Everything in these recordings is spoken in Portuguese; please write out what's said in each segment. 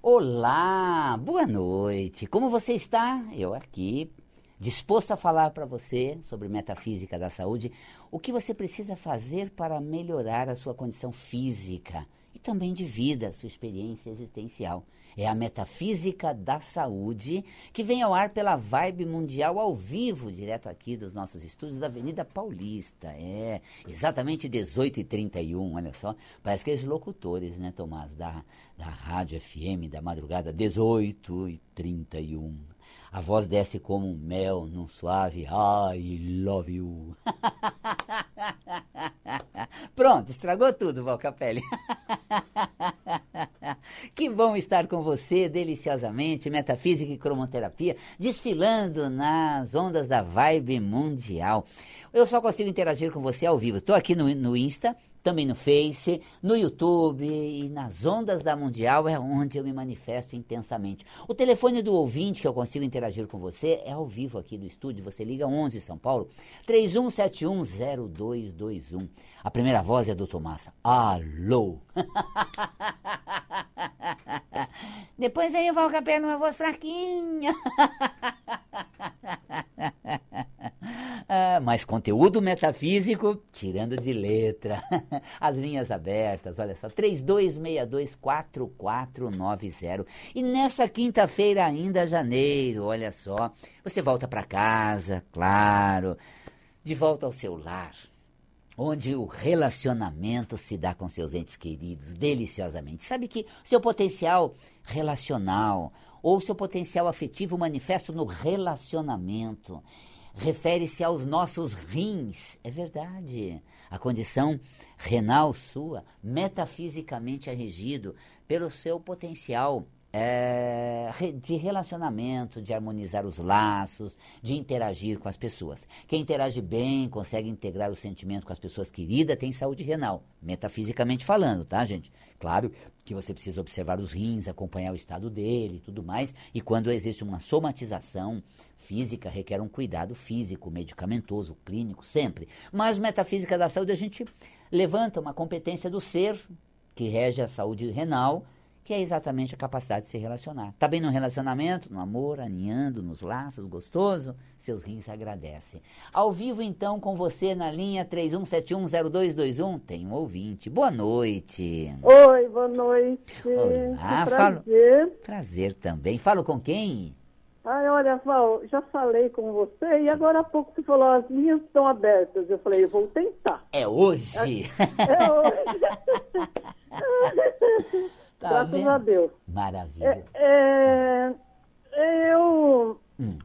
Olá, boa noite. Como você está? Eu aqui, disposto a falar para você sobre metafísica da saúde, o que você precisa fazer para melhorar a sua condição física e também de vida, sua experiência existencial. É a Metafísica da Saúde, que vem ao ar pela Vibe Mundial ao vivo, direto aqui dos nossos estúdios da Avenida Paulista. É, exatamente 18h31, olha só. Parece que eles locutores, né, Tomás, da, da Rádio FM da madrugada, 18h31. A voz desce como um mel num suave I love you. Pronto, estragou tudo, Valcapelli. que bom estar com você deliciosamente, metafísica e cromoterapia, desfilando nas ondas da vibe mundial. Eu só consigo interagir com você ao vivo. Estou aqui no, no Insta, também no Face, no YouTube e nas ondas da Mundial é onde eu me manifesto intensamente. O telefone do ouvinte que eu consigo interagir com você é ao vivo aqui do estúdio. Você liga 11 São Paulo 31710221. A primeira voz é do Tomassa. Alô. Depois vem o Valcapé numa voz fraquinha. Ah, mas conteúdo metafísico, tirando de letra. As linhas abertas, olha só, 32624490. E nessa quinta-feira ainda, janeiro, olha só, você volta para casa, claro, de volta ao seu lar, onde o relacionamento se dá com seus entes queridos deliciosamente. Sabe que seu potencial relacional ou seu potencial afetivo manifesto no relacionamento refere-se aos nossos rins. É verdade. A condição renal sua, metafisicamente é regido pelo seu potencial é, de relacionamento, de harmonizar os laços, de interagir com as pessoas. Quem interage bem, consegue integrar o sentimento com as pessoas queridas, tem saúde renal, metafisicamente falando, tá, gente? Claro que você precisa observar os rins, acompanhar o estado dele e tudo mais, e quando existe uma somatização física, requer um cuidado físico, medicamentoso, clínico, sempre. Mas metafísica da saúde, a gente levanta uma competência do ser, que rege a saúde renal, que é exatamente a capacidade de se relacionar. Está bem no relacionamento, no amor, aninhando nos laços, gostoso? Seus rins agradecem. Ao vivo, então, com você na linha 31710221, tem um ouvinte. Boa noite. Oi, boa noite. Olá, que prazer. Falo... Prazer também. Falo com quem? Ai, olha, Val, já falei com você e agora há pouco você falou, as linhas estão abertas. Eu falei, eu vou tentar. É hoje? É, é hoje. Tá Graças vendo? a Deus. Maravilha. É, é, eu, hum.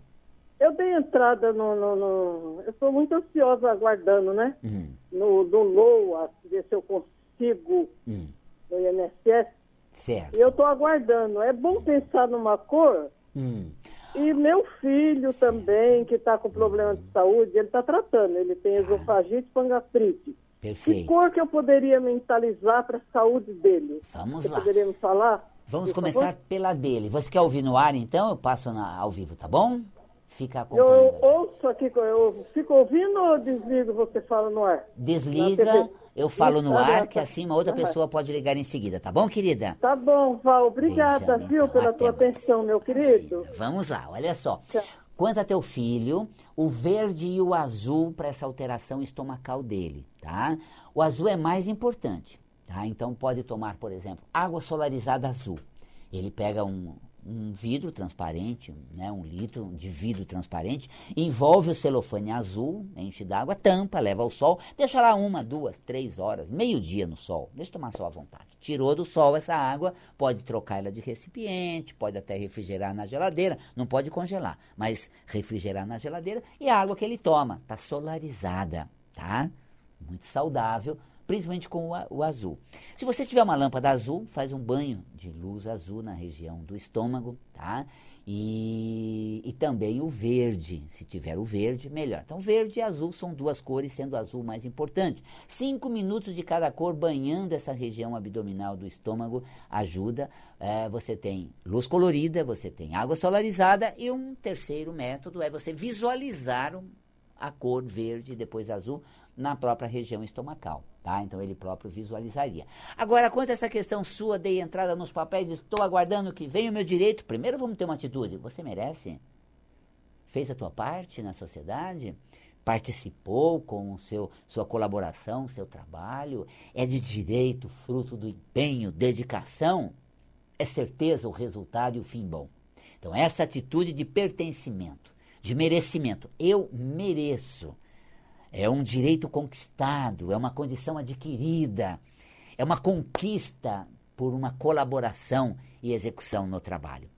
eu dei entrada no, no, no Eu estou muito ansiosa aguardando, né? Hum. No, no LOA, ver se eu consigo hum. no INSS. Certo. E eu estou aguardando. É bom pensar numa cor. Hum. E meu filho Sim. também, que está com problema de saúde, ele está tratando. Ele tem tá. esofagite e pangastrite. Perfeito. Que cor que eu poderia mentalizar para a saúde dele? Vamos Você lá. Poderia me falar? Vamos começar favor? pela dele. Você quer ouvir no ar, então? Eu passo na, ao vivo, tá bom? Fica acompanhando. Eu ouço aqui, eu fico ouvindo ou desligo você fala no ar? Desliga, eu falo no ar, que assim uma outra pessoa pode ligar em seguida, tá bom, querida? Tá bom, Val. Obrigada, Beijão, viu, pela tua mais. atenção, meu querido. Vamos lá, olha só. Quanto a teu filho, o verde e o azul para essa alteração estomacal dele, tá? O azul é mais importante, tá? Então pode tomar, por exemplo, água solarizada azul. Ele pega um, um vidro transparente, né, um litro de vidro transparente, envolve o celofane azul, enche d'água, tampa, leva ao sol, deixa lá uma, duas, três horas, meio dia no sol, deixa tomar sol à vontade. Tirou do sol essa água, pode trocar ela de recipiente, pode até refrigerar na geladeira, não pode congelar, mas refrigerar na geladeira e a água que ele toma está solarizada, tá? Muito saudável, principalmente com o, azul. Se você tiver uma lâmpada azul, faz um banho de luz azul na região do estômago, tá? E, e também o verde, se tiver o verde, melhor. Então, verde e azul são duas cores, sendo o azul mais importante. Cinco minutos de cada cor banhando essa região abdominal do estômago ajuda. É, você tem luz colorida, você tem água solarizada e um terceiro método é você visualizar a cor verde depois azul na própria região estomacal. Tá? Então ele próprio visualizaria. Agora, quanto a essa questão sua, dei entrada nos papéis, estou aguardando que venha o meu direito. Primeiro vamos ter uma atitude. Você merece? Fez a tua parte na sociedade? Participou com seu, sua colaboração, seu trabalho? É de direito, fruto do empenho, dedicação? É certeza o resultado e o fim bom. Então, essa atitude de pertencimento, de merecimento. Eu mereço é um direito conquistado, é uma condição adquirida, é uma conquista por uma colaboração e execução no trabalho.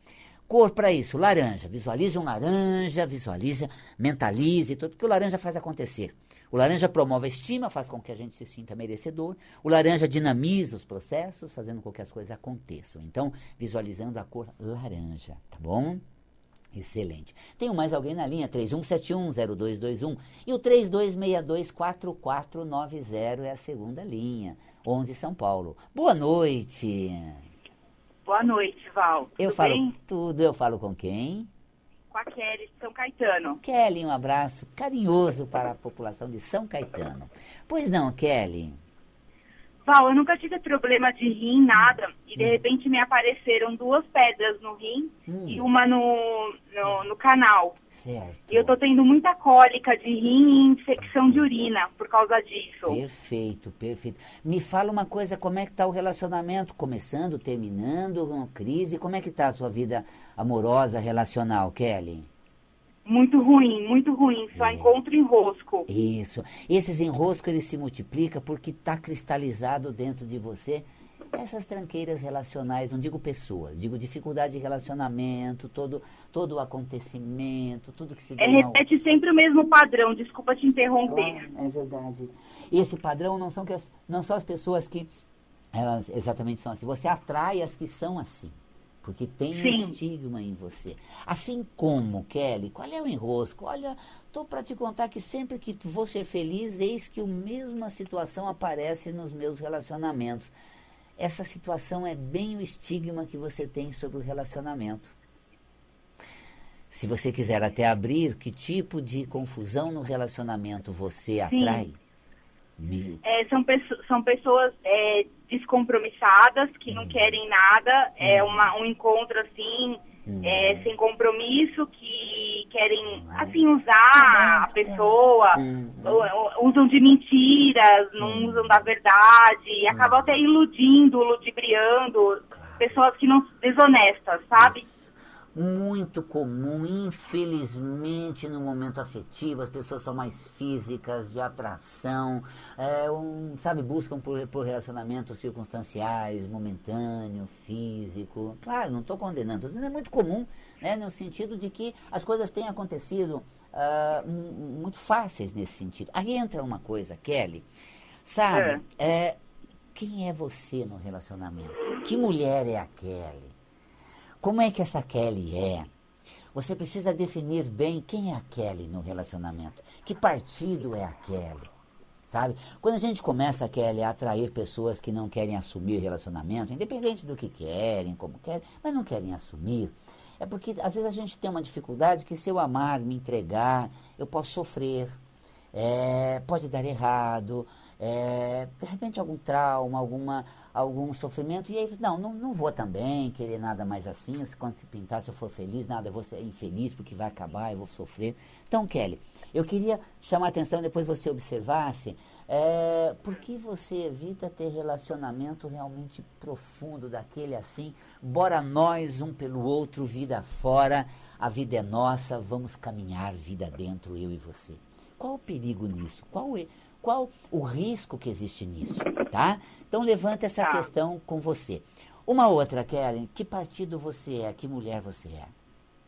Cor para isso, laranja. Visualize um laranja, visualize, mentalize tudo, porque o laranja faz acontecer. O laranja promove a estima, faz com que a gente se sinta merecedor. O laranja dinamiza os processos, fazendo com que as coisas aconteçam. Então, visualizando a cor laranja, tá bom? Excelente. Tenho mais alguém na linha, 31710221. E o 32624490 é a segunda linha, 11 São Paulo. Boa noite. Boa noite, Val. Eu tudo falo bem? tudo, eu falo com quem? Com a Kelly de São Caetano. Kelly, um abraço carinhoso para a população de São Caetano. Pois não, Kelly? Val, eu nunca tive problema de rim, nada. E de repente me apareceram duas pedras no rim Hum. e uma no, no, no canal. Certo. E eu tô tendo muita cólica de rim e infecção de urina por causa disso. Perfeito, perfeito. Me fala uma coisa, como é que está o relacionamento? Começando, terminando, uma crise? Como é que está a sua vida amorosa, relacional, Kelly? Muito ruim, muito ruim. Só É. encontro enrosco. Isso. Esses enroscos, eles se multiplicam porque está cristalizado dentro de você essas tranqueiras relacionais, não digo pessoas, digo dificuldade de relacionamento, todo, todo o acontecimento, tudo que se É, repete sempre o mesmo padrão. Desculpa te interromper. Ah, é verdade. E esse padrão não são, que as- não são as pessoas que elas exatamente são assim. Você atrai as que são assim. Porque tem um Sim. estigma em você. Assim como, Kelly, qual é o enrosco? Olha, estou para te contar que sempre que vou ser feliz, eis que a mesma situação aparece nos meus relacionamentos. Essa situação é bem o estigma que você tem sobre o relacionamento. Se você quiser até abrir, que tipo de confusão no relacionamento você atrai? Me- É, são, são pessoas é, descompromissadas que Hum. não querem nada. É uma, um encontro assim, Hum. é, sem compromisso, que querem assim Hum. usar a pessoa, Hum, usam de mentiras, não Hum. usam da verdade, e acabam até iludindo, ludibriando pessoas que não desonestas, sabe? Muito comum, infelizmente, no momento afetivo, as pessoas são mais físicas, de atração, é, um, sabe, buscam por, por relacionamentos circunstanciais, momentâneo, físico. Claro, não estou condenando, estou dizendo é muito comum, né, no sentido de que as coisas têm acontecido mu- muito fáceis nesse sentido. Aí entra uma coisa, Kelly, sabe, é, quem é você no relacionamento? Que mulher é a Kelly? Como é que essa Kelly é? Você precisa definir bem quem é a Kelly no relacionamento. Que partido é a Kelly? Sabe? Quando a gente começa, Kelly, a atrair pessoas que não querem assumir relacionamento, independente do que querem, como querem, mas não querem assumir, é porque às vezes a gente tem uma dificuldade que se eu amar, me entregar, eu posso sofrer, é, pode dar errado, é, de repente algum trauma, alguma, algum sofrimento, e aí, não, não, não vou também querer nada mais assim, quando se pintar, se eu for feliz, nada, eu vou ser infeliz porque vai acabar, eu vou sofrer. Então, Kelly, eu queria chamar a atenção, depois você observasse, é, por que você evita ter relacionamento realmente profundo daquele assim, bora nós um pelo outro, vida fora, a vida é nossa, vamos caminhar vida dentro, eu e você. Qual o perigo nisso? Qual é, qual o risco que existe nisso, tá? Então levanta essa Tá. questão com você. Uma outra, Kellen, que partido você é? Que mulher você é?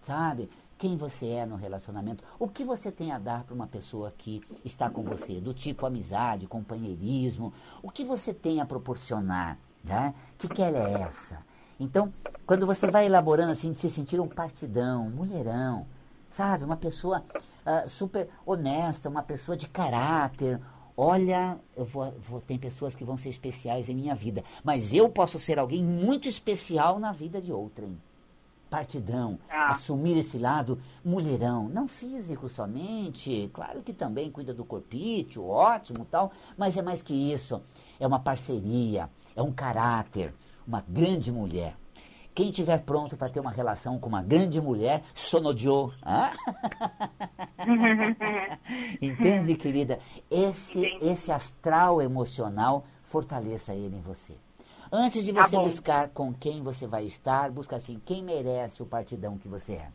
Sabe? Quem você é no relacionamento? O que você tem a dar para uma pessoa que está com você? Do tipo amizade, companheirismo? O que você tem a proporcionar? Né? Que Kelly é essa? Então, quando você vai elaborando assim, de se sentir um partidão, um mulherão, sabe? Uma pessoa ah, super honesta, uma pessoa de caráter. Olha, vou, vou, tem pessoas que vão ser especiais em minha vida, mas eu posso ser alguém muito especial na vida de outrem. partidão, ah. assumir esse lado mulherão, não físico somente, claro que também cuida do corpício, ótimo tal, mas é mais que isso, é uma parceria, é um caráter, uma grande mulher. Quem tiver pronto para ter uma relação com uma grande mulher, sonodiou. Ah? Entende, querida? Esse, esse astral emocional, fortaleça ele em você. Antes de tá você tá buscar com quem você vai estar, busca assim, quem merece o partidão que você é.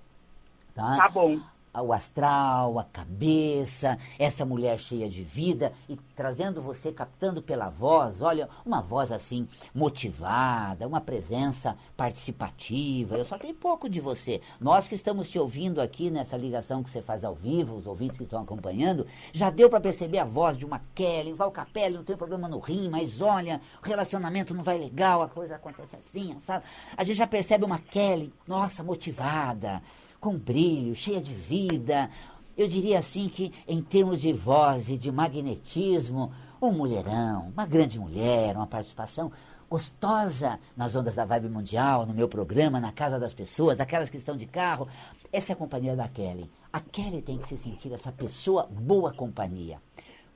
Tá, tá bom o astral, a cabeça, essa mulher cheia de vida e trazendo você, captando pela voz, olha, uma voz assim motivada, uma presença participativa. Eu só tenho pouco de você. Nós que estamos te ouvindo aqui nessa ligação que você faz ao vivo, os ouvintes que estão acompanhando, já deu para perceber a voz de uma Kelly, Val Capelli, não tem problema no rim, mas olha, o relacionamento não vai legal, a coisa acontece assim, sabe? A gente já percebe uma Kelly, nossa, motivada com brilho, cheia de vida. Eu diria assim que, em termos de voz e de magnetismo, um mulherão, uma grande mulher, uma participação gostosa nas ondas da vibe mundial, no meu programa, na casa das pessoas, aquelas que estão de carro. Essa é a companhia da Kelly. A Kelly tem que se sentir essa pessoa boa companhia.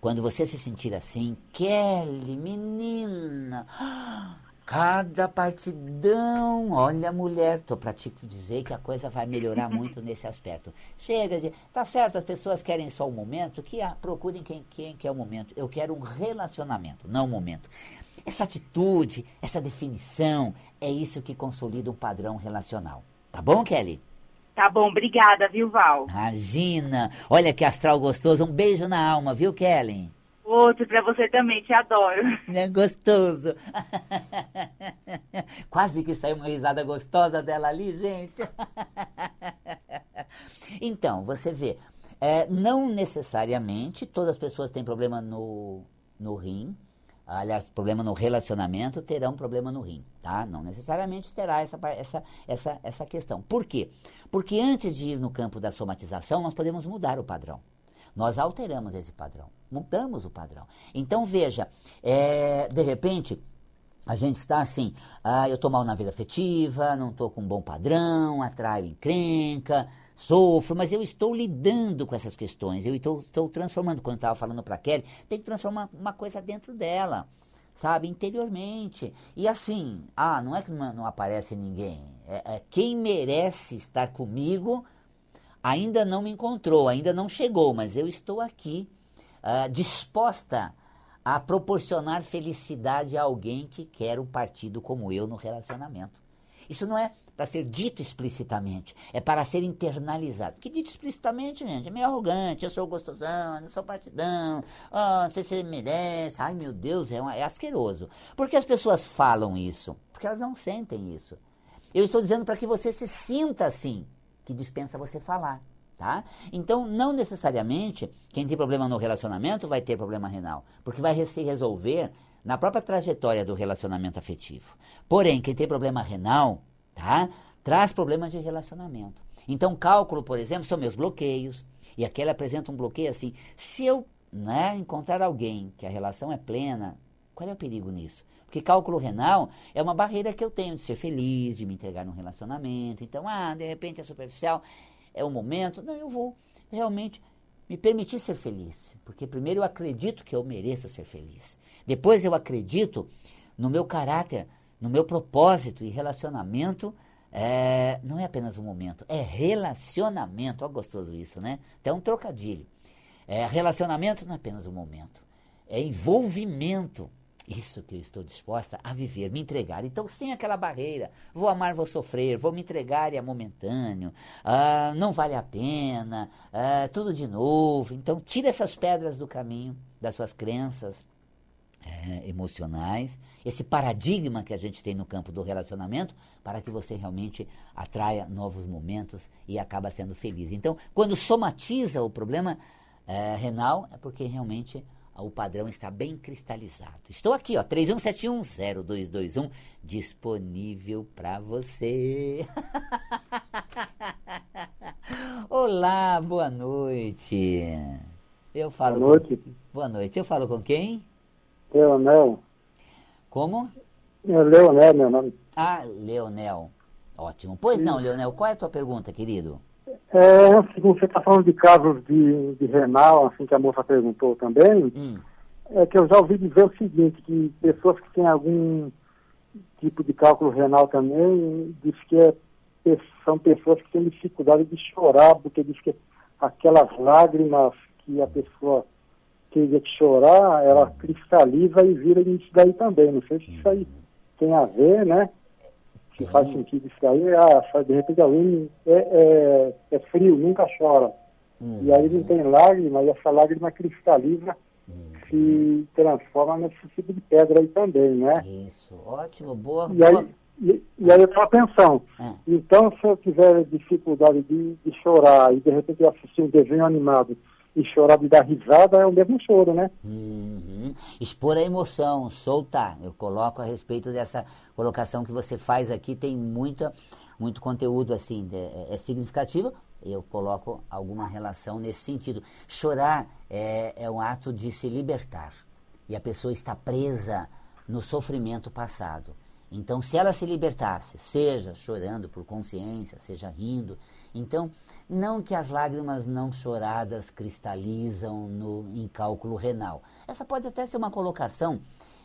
Quando você se sentir assim, Kelly, menina, Cada partidão, olha mulher, tô para te dizer que a coisa vai melhorar muito nesse aspecto. Chega de, tá certo, as pessoas querem só o um momento, que ah, procurem quem, quem quer o um momento. Eu quero um relacionamento, não um momento. Essa atitude, essa definição, é isso que consolida um padrão relacional. Tá bom, Kelly? Tá bom, obrigada, viu, Val? Imagina. Olha que astral gostoso. Um beijo na alma, viu, Kelly? Outro para você também, te adoro. É gostoso. Quase que saiu uma risada gostosa dela ali, gente. Então, você vê, é, não necessariamente todas as pessoas têm problema no, no rim, aliás, problema no relacionamento, terão problema no rim, tá? Não necessariamente terá essa, essa, essa, essa questão. Por quê? Porque antes de ir no campo da somatização, nós podemos mudar o padrão. Nós alteramos esse padrão, mudamos o padrão. Então, veja, é, de repente, a gente está assim, ah, eu estou mal na vida afetiva, não estou com um bom padrão, atraio encrenca, sofro, mas eu estou lidando com essas questões, eu estou, estou transformando, quando estava falando para Kelly, tem que transformar uma coisa dentro dela, sabe, interiormente. E assim, ah, não é que não, não aparece ninguém, é, é quem merece estar comigo ainda não me encontrou, ainda não chegou, mas eu estou aqui uh, disposta a proporcionar felicidade a alguém que quer um partido como eu no relacionamento. Isso não é para ser dito explicitamente, é para ser internalizado. Que dito explicitamente, gente, é meio arrogante, eu sou gostosão, eu sou partidão, oh, não sei se merece, ai meu Deus, é, é asqueroso. Por que as pessoas falam isso? Porque elas não sentem isso. Eu estou dizendo para que você se sinta assim que dispensa você falar. Tá? Então, não necessariamente quem tem problema no relacionamento vai ter problema renal, porque vai se resolver na própria trajetória do relacionamento afetivo. Porém, quem tem problema renal, tá? Traz problemas de relacionamento. Então, cálculo, por exemplo, são meus bloqueios. E aquele apresenta um bloqueio assim. Se eu né, encontrar alguém que a relação é plena, qual é o perigo nisso? Porque cálculo renal é uma barreira que eu tenho de ser feliz, de me entregar num relacionamento. Então, ah, de repente é superficial, é o momento. Não, eu vou realmente me permitir ser feliz. Porque primeiro eu acredito que eu mereço ser feliz. Depois eu acredito no meu caráter, no meu propósito e relacionamento. É, não é apenas um momento, é relacionamento. Olha gostoso isso, né? Então é um trocadilho. É, relacionamento não é apenas um momento, é envolvimento. Isso que eu estou disposta a viver, me entregar. Então, sem aquela barreira, vou amar, vou sofrer, vou me entregar e é momentâneo, ah, não vale a pena, ah, tudo de novo. Então, tira essas pedras do caminho das suas crenças é, emocionais, esse paradigma que a gente tem no campo do relacionamento, para que você realmente atraia novos momentos e acaba sendo feliz. Então, quando somatiza o problema é, renal, é porque realmente o padrão está bem cristalizado. Estou aqui, ó, 31710221, disponível para você. Olá, boa noite. Eu falo boa noite. Com... Boa noite. Eu falo com quem? Leonel. Como? É Leonel, meu nome. Ah, Leonel. Ótimo. Pois não, Leonel, qual é a tua pergunta, querido? É, assim, você está falando de casos de, de renal, assim que a moça perguntou também, hum. é que eu já ouvi dizer o seguinte, que pessoas que têm algum tipo de cálculo renal também, diz que é, são pessoas que têm dificuldade de chorar, porque diz que aquelas lágrimas que a pessoa teria que chorar, ela cristaliza e vira isso daí também. Não sei se isso aí tem a ver, né? Se faz sentido isso aí, ah, de repente alguém é, é, é frio, nunca chora. Uhum. E aí não tem lágrima, e essa lágrima cristaliza uhum. se transforma nesse tipo de pedra aí também, né? Isso, ótimo, boa. E aí, e, e, aí eu estava pensando, é. então se eu tiver dificuldade de, de chorar e de repente eu assistir um desenho animado e chorar de dar risada é o mesmo choro, né? Uhum. Expor a emoção, soltar. Eu coloco a respeito dessa colocação que você faz aqui, tem muita, muito conteúdo assim, é, é significativo. Eu coloco alguma relação nesse sentido. Chorar é, é um ato de se libertar. E a pessoa está presa no sofrimento passado. Então, se ela se libertasse, seja chorando por consciência, seja rindo, então, não que as lágrimas não choradas cristalizam no, em cálculo renal. Essa pode até ser uma colocação,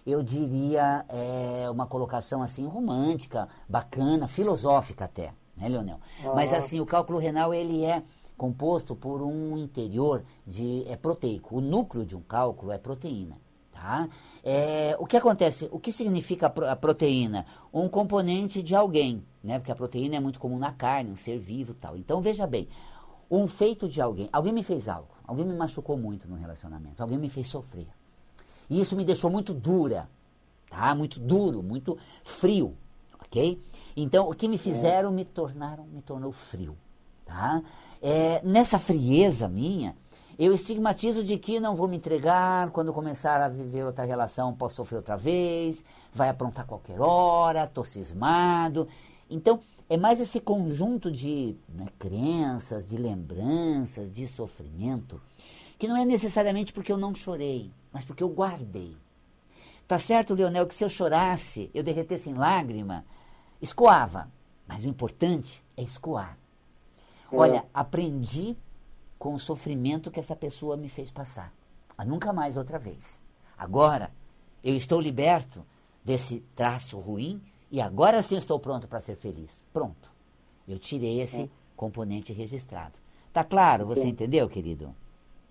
eu diria, é, uma colocação assim romântica, bacana, filosófica até, né, Leonel? Ah. Mas assim, o cálculo renal ele é composto por um interior de é proteico. O núcleo de um cálculo é proteína. Tá? É, o que acontece? O que significa a proteína? Um componente de alguém, né? Porque a proteína é muito comum na carne, um ser vivo tal. Então veja bem, um feito de alguém. Alguém me fez algo, alguém me machucou muito no relacionamento, alguém me fez sofrer. E isso me deixou muito dura, tá? Muito duro, muito frio, ok? Então o que me fizeram me tornaram, me tornou frio, tá? É, nessa frieza minha, eu estigmatizo de que não vou me entregar, quando começar a viver outra relação posso sofrer outra vez, vai aprontar qualquer hora, estou cismado. Então, é mais esse conjunto de né, crenças, de lembranças, de sofrimento, que não é necessariamente porque eu não chorei, mas porque eu guardei. Tá certo, Leonel, que se eu chorasse, eu derretesse em lágrima, escoava. Mas o importante é escoar. É. Olha, aprendi com o sofrimento que essa pessoa me fez passar. A nunca mais outra vez. Agora, eu estou liberto desse traço ruim e agora sim estou pronto para ser feliz. Pronto. Eu tirei esse é. componente registrado. Tá claro? Você Entendi. entendeu, querido?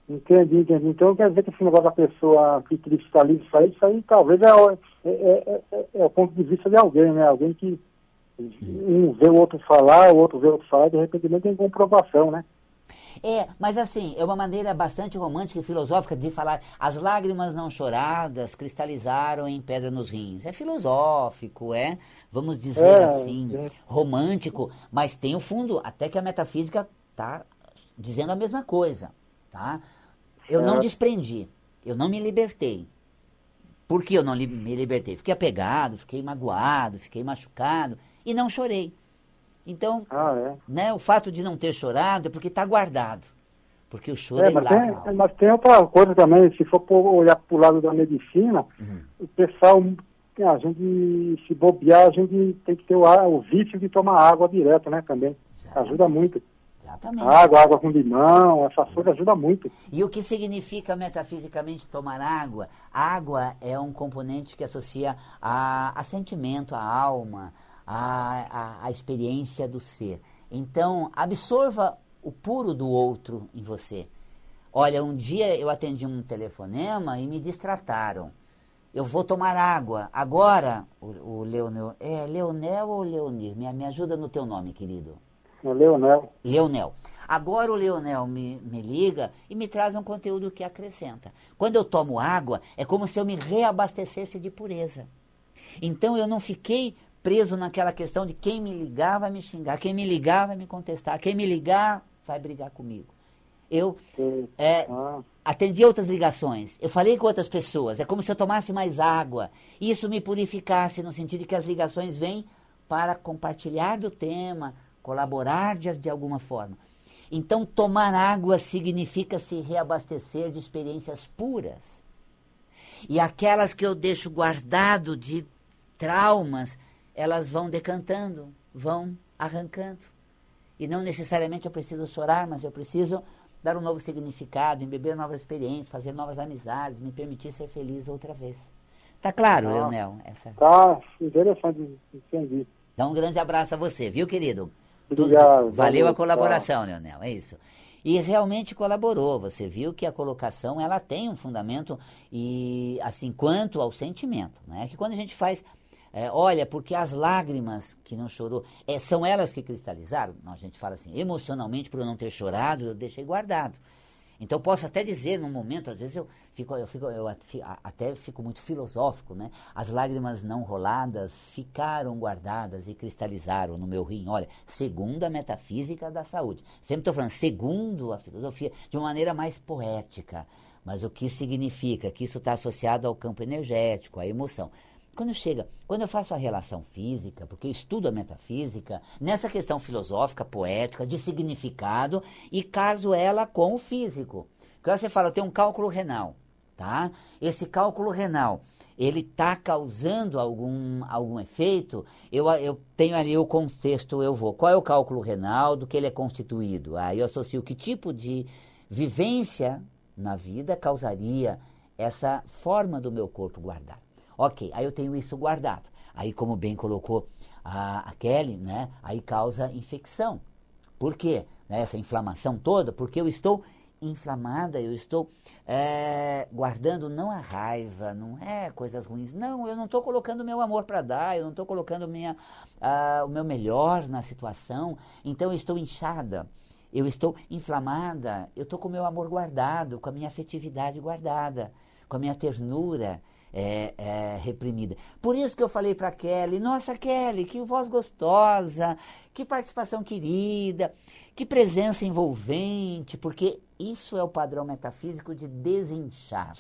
Entendi, entendi. Então quer dizer que esse negócio da pessoa que cristaliza isso aí, isso aí talvez é, é, é, é, é o ponto de vista de alguém, né? Alguém que um vê o outro falar, o outro vê o outro falar, e de repente nem tem comprovação, né? É, mas assim, é uma maneira bastante romântica e filosófica de falar as lágrimas não choradas cristalizaram em pedra nos rins. É filosófico, é, vamos dizer é, assim, é. romântico, mas tem o fundo, até que a metafísica está dizendo a mesma coisa, tá? Eu não desprendi, eu não me libertei. Por que eu não me libertei? Fiquei apegado, fiquei magoado, fiquei machucado e não chorei. Então, ah, é. né, o fato de não ter chorado é porque está guardado. Porque o choro é, mas, tem, mas tem outra coisa também, se for olhar para o lado da medicina, uhum. o pessoal, a gente se bobear, a gente tem que ter o, o vício de tomar água direto, né, também. Exatamente. Ajuda muito. Exatamente. Água, água com limão, essa coisa ajuda muito. E o que significa metafisicamente tomar água? Água é um componente que associa a, a sentimento, a alma, a, a, a experiência do ser. Então, absorva o puro do outro em você. Olha, um dia eu atendi um telefonema e me distrataram. Eu vou tomar água. Agora, o, o Leonel. É Leonel ou Leonir? Me, me ajuda no teu nome, querido. É Leonel. Leonel. Agora o Leonel me, me liga e me traz um conteúdo que acrescenta. Quando eu tomo água, é como se eu me reabastecesse de pureza. Então eu não fiquei preso naquela questão de quem me ligar vai me xingar, quem me ligar vai me contestar, quem me ligar vai brigar comigo. Eu é, ah. atendi outras ligações, eu falei com outras pessoas, é como se eu tomasse mais água. Isso me purificasse no sentido de que as ligações vêm para compartilhar do tema, colaborar de, de alguma forma. Então, tomar água significa se reabastecer de experiências puras. E aquelas que eu deixo guardado de traumas, elas vão decantando, vão arrancando. E não necessariamente eu preciso chorar, mas eu preciso dar um novo significado, embeber novas experiências, fazer novas amizades, me permitir ser feliz outra vez. Tá claro, ah, Leonel? Essa... Tá interessante, entendi. Então, um grande abraço a você, viu, querido? Obrigado. Tudo... Valeu a colaboração, tá. Leonel, é isso. E realmente colaborou. Você viu que a colocação ela tem um fundamento e assim quanto ao sentimento, né? Que quando a gente faz é, olha, porque as lágrimas que não chorou, é, são elas que cristalizaram? Não, a gente fala assim, emocionalmente, por eu não ter chorado, eu deixei guardado. Então posso até dizer, num momento, às vezes eu fico, eu fico, eu até fico muito filosófico, né? As lágrimas não roladas ficaram guardadas e cristalizaram no meu rim. Olha, segundo a metafísica da saúde. Sempre estou falando, segundo a filosofia, de uma maneira mais poética. Mas o que significa? Que isso está associado ao campo energético, à emoção. Quando chega, quando eu faço a relação física, porque eu estudo a metafísica, nessa questão filosófica, poética, de significado, e caso ela com o físico. Quando você fala, tenho um cálculo renal, tá? Esse cálculo renal, ele está causando algum, algum efeito, eu, eu tenho ali o contexto, eu vou. Qual é o cálculo renal, do que ele é constituído? Aí eu associo que tipo de vivência na vida causaria essa forma do meu corpo guardar. Ok, aí eu tenho isso guardado. Aí, como bem colocou a, a Kelly, né? Aí causa infecção. Por quê? Né, essa inflamação toda, porque eu estou inflamada, eu estou é, guardando não a raiva, não é coisas ruins, não, eu não estou colocando meu amor para dar, eu não estou colocando minha, o meu melhor na situação, então eu estou inchada, eu estou inflamada, eu estou com o meu amor guardado, com a minha afetividade guardada, com a minha ternura, é, é, reprimida. Por isso que eu falei para Kelly, nossa Kelly, que voz gostosa, que participação querida, que presença envolvente, porque isso é o padrão metafísico de desinchar.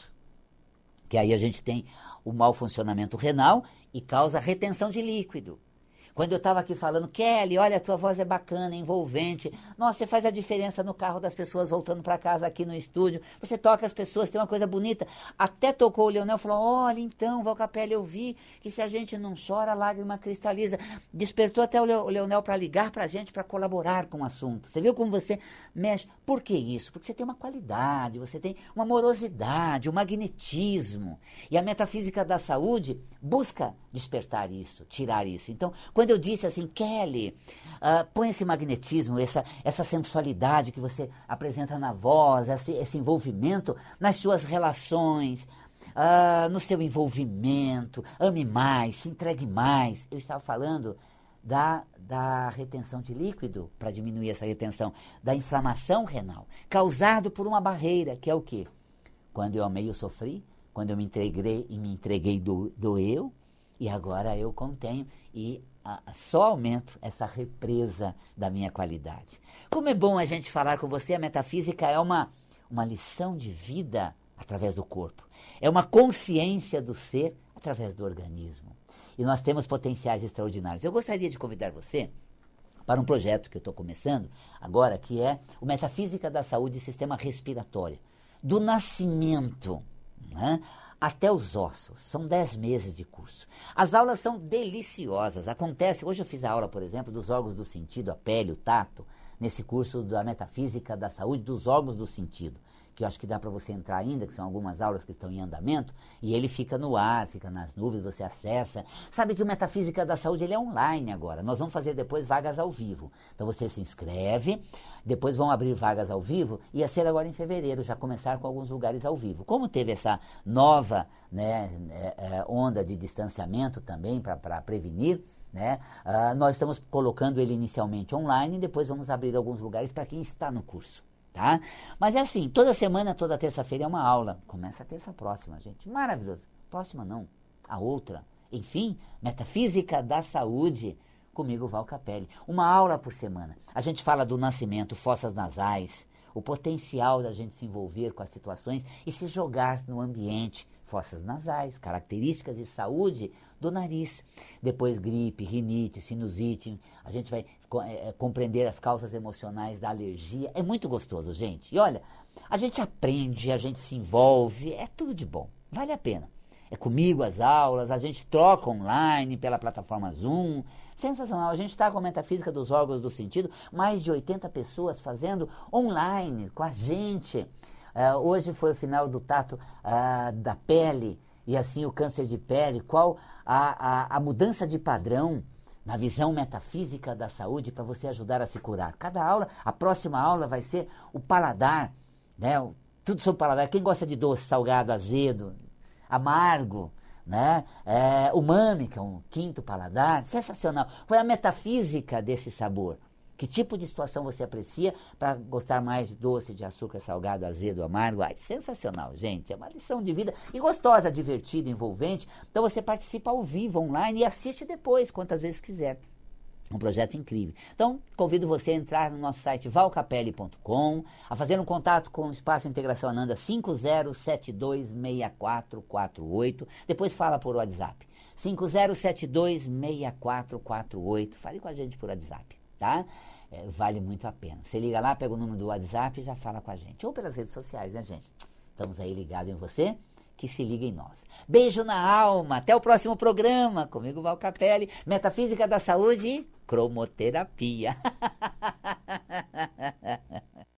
Que aí a gente tem o mau funcionamento renal e causa retenção de líquido. Quando eu estava aqui falando, Kelly, olha, a tua voz é bacana, envolvente. Nossa, você faz a diferença no carro das pessoas voltando para casa aqui no estúdio. Você toca as pessoas, tem uma coisa bonita. Até tocou o Leonel falou: Olha, então, Valcapelli, eu vi que se a gente não chora, a lágrima cristaliza. Despertou até o Leonel para ligar para a gente, para colaborar com o assunto. Você viu como você mexe? Por que isso? Porque você tem uma qualidade, você tem uma amorosidade, um magnetismo. E a metafísica da saúde busca despertar isso, tirar isso. Então, quando eu disse assim, Kelly, uh, põe esse magnetismo, essa, essa sensualidade que você apresenta na voz, esse, esse envolvimento nas suas relações, uh, no seu envolvimento, ame mais, se entregue mais. Eu estava falando da, da retenção de líquido, para diminuir essa retenção, da inflamação renal, causado por uma barreira, que é o quê? Quando eu amei, eu sofri. Quando eu me entreguei e me entreguei do, do eu, e agora eu contenho e só aumento essa represa da minha qualidade. Como é bom a gente falar com você, a metafísica é uma, uma lição de vida através do corpo. É uma consciência do ser através do organismo. E nós temos potenciais extraordinários. Eu gostaria de convidar você para um projeto que eu estou começando agora, que é o Metafísica da Saúde e Sistema Respiratório. Do nascimento né, até os ossos. São 10 meses de curso. As aulas são deliciosas. Acontece, hoje eu fiz a aula, por exemplo, dos órgãos do sentido, a pele, o tato, nesse curso da metafísica da saúde dos órgãos do sentido que eu acho que dá para você entrar ainda, que são algumas aulas que estão em andamento, e ele fica no ar, fica nas nuvens, você acessa. Sabe que o Metafísica da Saúde ele é online agora. Nós vamos fazer depois vagas ao vivo. Então você se inscreve, depois vão abrir vagas ao vivo, ia ser agora em fevereiro, já começar com alguns lugares ao vivo. Como teve essa nova né, é, é, onda de distanciamento também para prevenir, né, uh, nós estamos colocando ele inicialmente online e depois vamos abrir alguns lugares para quem está no curso tá? Mas é assim, toda semana, toda terça-feira é uma aula. Começa a terça próxima, gente. Maravilhoso. Próxima não, a outra. Enfim, Metafísica da Saúde, comigo Val Capelli. Uma aula por semana. A gente fala do nascimento, fossas nasais, o potencial da gente se envolver com as situações e se jogar no ambiente, fossas nasais, características de saúde do nariz. Depois gripe, rinite, sinusite. A gente vai é, compreender as causas emocionais da alergia. É muito gostoso, gente. E olha, a gente aprende, a gente se envolve, é tudo de bom. Vale a pena. É comigo as aulas, a gente troca online pela plataforma Zoom. Sensacional. A gente está com a metafísica dos órgãos do sentido, mais de 80 pessoas fazendo online com a gente. Uh, hoje foi o final do tato uh, da pele e assim o câncer de pele. Qual a, a, a mudança de padrão na visão metafísica da saúde para você ajudar a se curar. Cada aula, a próxima aula vai ser o paladar, né? Tudo sobre paladar. Quem gosta de doce, salgado, azedo, amargo, né? É, umami, que é um quinto paladar, sensacional. Qual é a metafísica desse sabor? Que tipo de situação você aprecia para gostar mais de doce, de açúcar, salgado, azedo, amargo? Ai, sensacional, gente. É uma lição de vida e gostosa, divertida, envolvente. Então você participa ao vivo, online e assiste depois, quantas vezes quiser. Um projeto incrível. Então, convido você a entrar no nosso site valcapelli.com, a fazer um contato com o Espaço Integração Ananda 50726448. Depois fala por WhatsApp. 50726448. Fale com a gente por WhatsApp, tá? É, vale muito a pena. Você liga lá, pega o número do WhatsApp e já fala com a gente. Ou pelas redes sociais, né, gente? Estamos aí ligados em você, que se liga em nós. Beijo na alma, até o próximo programa. Comigo, Val Capelli, Metafísica da Saúde e Cromoterapia.